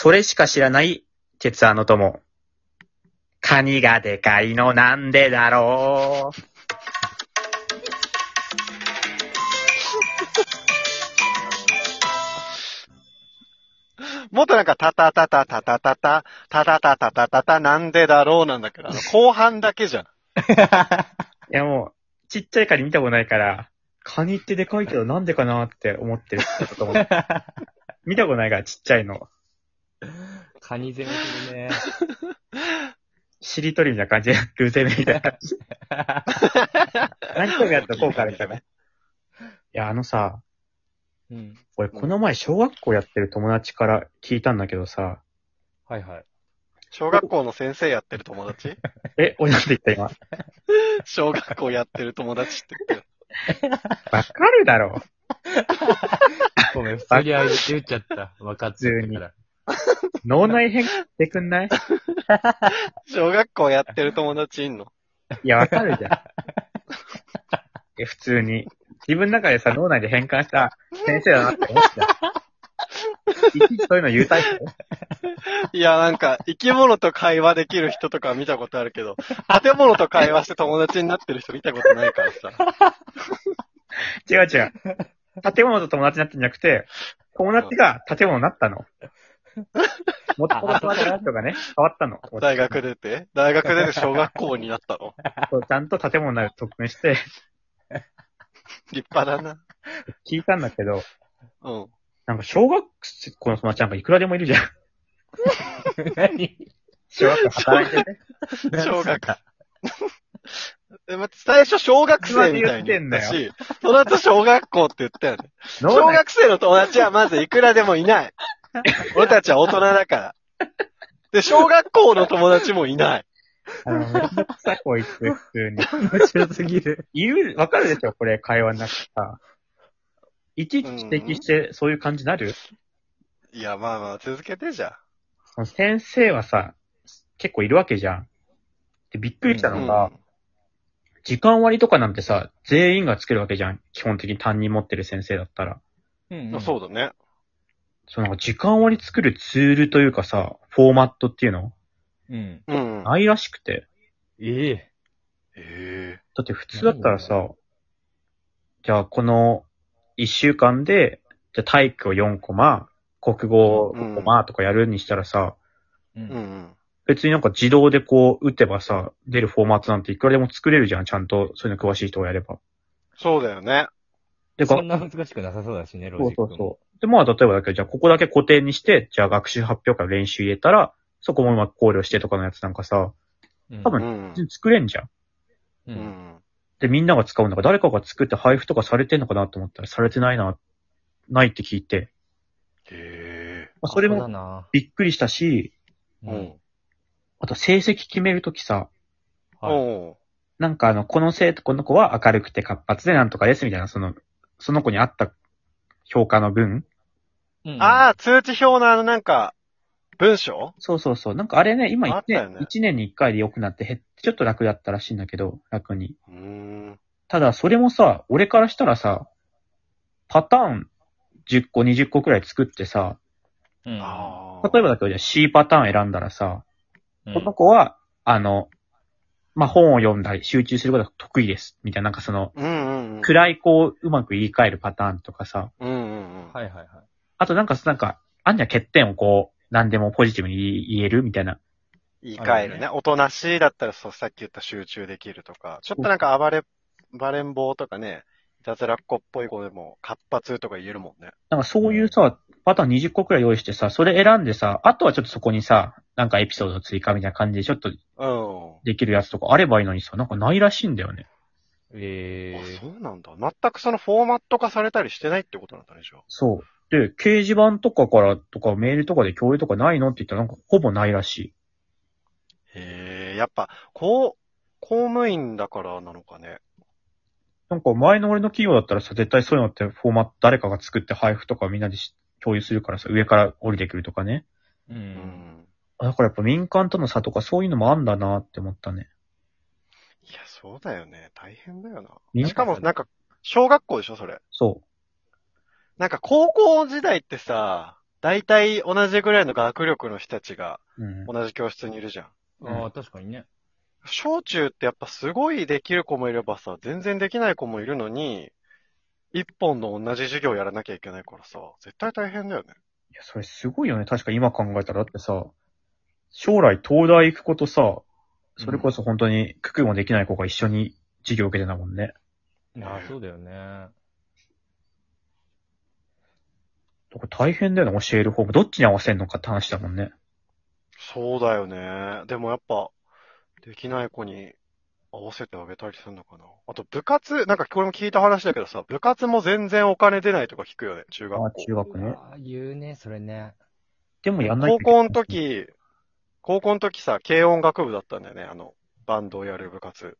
それしか知らない、鉄腕の友。カニがでかいのなんでだろう。もっとなんか、タタタタタタタタ、タタタタタタタ、なんでだろうなんだけど、あの、後半だけじゃん。いやもう、ちっちゃいカニ見たことないから、カニってでかいけどなんでかなって思ってる。見たことないから、ちっちゃいの。カニ攻めするね。しりとりみたいな感じで、偶然みたいな感じ。何回もやったらこうかみたいな。いや、あのさ、うん。俺この前小学校やってる友達から聞いたんだけどさ、はいはい。小学校の先生やってる友達？え、俺なんて言った今。小学校やってる友達って言ってる。わかるだろ。ごめん、普通にあげて言っちゃった。分かってるから。脳内変化してくんない？小学校やってる友達いんの？いや、わかるじゃん。え、普通に。自分の中でさ、脳内で変換した先生だなって思ってた。いちいちそういうの言うタイプ？いや、なんか、生き物と会話できる人とか見たことあるけど、建物と会話して友達になってる人見たことないからさ。違う違う。建物と友達になってんじゃなくて、友達が建物になったの。もっと友達の人がね、変わったの。大学出て？大学出て小学校になったの？そうちゃんと建物に特訓して、立派だな。聞いたんだけど、うん。なんか小学校の友達なんかいくらでもいるじゃん。何？小学校働いてね。小学。え、待って、最初小学生みたいに言ったし、その後小学校って言ったよね。小脳内学生の友達はまずいくらでもいない。俺たちは大人だから。で、小学校の友達もいない。あの、めんどくさこいつ、普通に。面白すぎる。いる、わかるでしょこれ、会話の中さ。いちいち指摘して、そういう感じになる、いや、まあまあ、続けてじゃその先生はさ、結構いるわけじゃん。で、びっくりしたん。のが、時間割とかなんてさ、全員が作るわけじゃん。基本的に担任持ってる先生だったら。うんうん、そうだね。そうなんか時間割作るツールというかさ、フォーマットっていうの？うん。うん。ないらしくて。ええ。えだって普通だったらさ、じゃあこの1週間で、じゃあ体育を4コマ、国語5コマとかやるにしたらさ、う。えうんん。別になんか自動でこう打てばさ、出るフォーマットなんていくらでも作れるじゃん、ちゃんとそういうの詳しい人がやれば。そうだよね。で、がそんな難しくなさそうだしね、ロジックも。そうそう。で、まあ例えばだけど、じゃあここだけ固定にして、じゃあ学習発表会練習入れたら、そこもうまく考慮してとかのやつなんかさ、うん。多分作れんじゃん。う。うんん。で、みんなが使うんだから、誰かが作って配布とかされてんのかなと思ったら、されてないな、ないって聞いて、へまあ、それもな。びっくりしたし、え。うん。あと成績決めるときさ、はい。なんかあの、この生徒、この子は明るくて活発でなんとかですみたいな、その、その子に合った評価の分うんああ、通知表のあのなんか、文章？そうそうそう。なんかあれね、今1年、あったよね一年に1回で良くなって減って、ちょっと楽だったらしいんだけど、楽に。うーん。ただ、それもさ、俺からしたらさ、パターン10個、20個くらい作ってさ、うん。ああ。例えばだけど、じゃあ C パターン選んだらさ、うんこの子は、あの、まあ、本を読んだり集中することが得意です。みたいな、なんかその、うんうんうん。暗い子をうまく言い換えるパターンとかさ、うんうんうん。はいはいはい。あとなんか、なんか、あんには欠点をこう、何でもポジティブに言えるみたいな。言い換えるね。おとなしいだったら、そう、さっき言った集中できるとか、ちょっとなんか暴れ、暴れん坊とかね、いたずらっ子っぽい子でも活発とか言えるもんね。なんかそういうさ、パターン20個くらい用意してさ、それ選んでさ、あとはちょっとそこにさ、なんかエピソード追加みたいな感じでちょっとうん。できるやつとかあればいいのにさ、なんかないらしいんだよね。えあそうなんだ。全くそのフォーマット化されたりしてないってことなんだね、じゃあ。そう。で、掲示板とかからとかメールとかで共有とかないのって言ったらなんかほぼないらしい。へえ、やっぱ、こう、公務員だからなのかね。なんか前の俺の企業だったらさ、絶対そういうのってフォーマット誰かが作って配布とかみんなでし共有するからさ、上から降りてくるとかね。ー。う。うんん。あだからやっぱ民間との差とかそういうのもあんだなって思ったね。いや、そうだよね。大変だよな。しかも、なんか、小学校でしょ、それ。そなんか、高校時代ってさ、大体同じぐらいの学力の人たちがうん。同じ教室にいるじゃん。ああ、確かにね。小中ってやっぱすごいできる子もいればさ、全然できない子もいるのに、一本の同じ授業やらなきゃいけないからさ、絶対大変だよね。いや、それすごいよね。確か今考えたら。だってさ、将来東大行く子とさ、それこそ本当にククもできない子が一緒に授業受けてたもんね。ああ、そうだよね。これ大変だよね、教える方も。どっちに合わせるのかって話だもんね。そうだよね。でもやっぱ、できない子に合わせてあげたりするのかな。あと部活、なんかこれも聞いた話だけどさ、部活も全然お金出ないとか聞くよね、中学あ校。中学ね。ああ、言うね、それね。でもやんないと高校の時、高校の時さ、軽音楽部だったんだよね、あの、バンドをやる部活。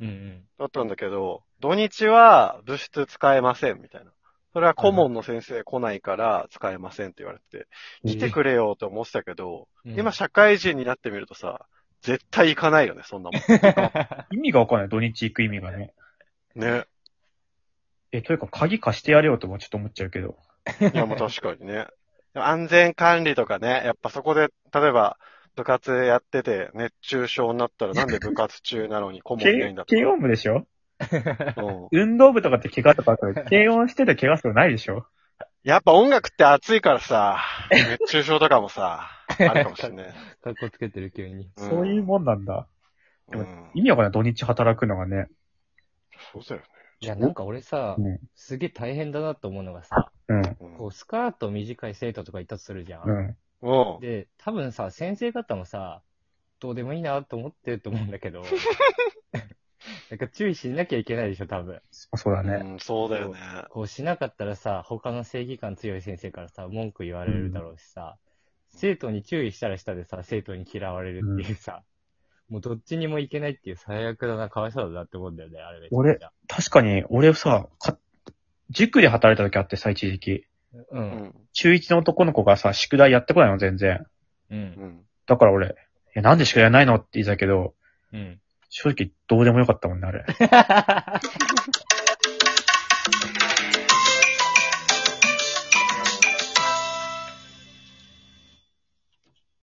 うんうん。だったんだけど、土日は部室使えません、みたいな。それは顧問の先生来ないから使えませんって言われて、来てくれよって思ってたけど、うん今社会人になってみるとさ、絶対行かないよね、そんなもん。意味がわかんない。土日行く意味がね。ね。え、というか鍵貸してやれよともちょっと思っちゃうけど。いや、もう確かにね。安全管理とかね、やっぱそこで、例えば、部活やってて熱中症になったらなんで部活中なのに 顧問いないんだとか。軽音部でしょ？うん運動部とかって怪我とかあったら、軽音してて怪我するのないでしょ？やっぱ音楽って熱いからさ、熱中症とかもさ、あるかもしれない。かっこつけてる急に。うんそういうもんなんだ。でもうん意味わかんない。土日働くのがね。そうだよね。いや、なんか俺さう、ん。すげえ大変だなと思うのがさ、うん。うんこう、スカート短い生徒とかいたとするじゃん。うん。うん。で、多分さ、先生方もさ、どうでもいいなと思ってると思うんだけど、なんか注意しなきゃいけないでしょ、多分。そうだね。うん、そうだよね。こうしなかったらさ、他の正義感強い先生からさ、文句言われるだろうしさ、生徒に注意したらしたでさ、生徒に嫌われるっていうさ、もうどっちにもいけないっていう最悪だな、かわいそうだなって思うんだよね、あれめちゃくちゃ。確かに、俺さ、か塾で働いた時あってさ、一時期。う。うんん。中1の男の子がさ、宿題やってこないの、全然。う。うんん。だから俺、え、なんで宿題やんないのって言ってたけど、うん。正直どうでもよかったもんね、あれ。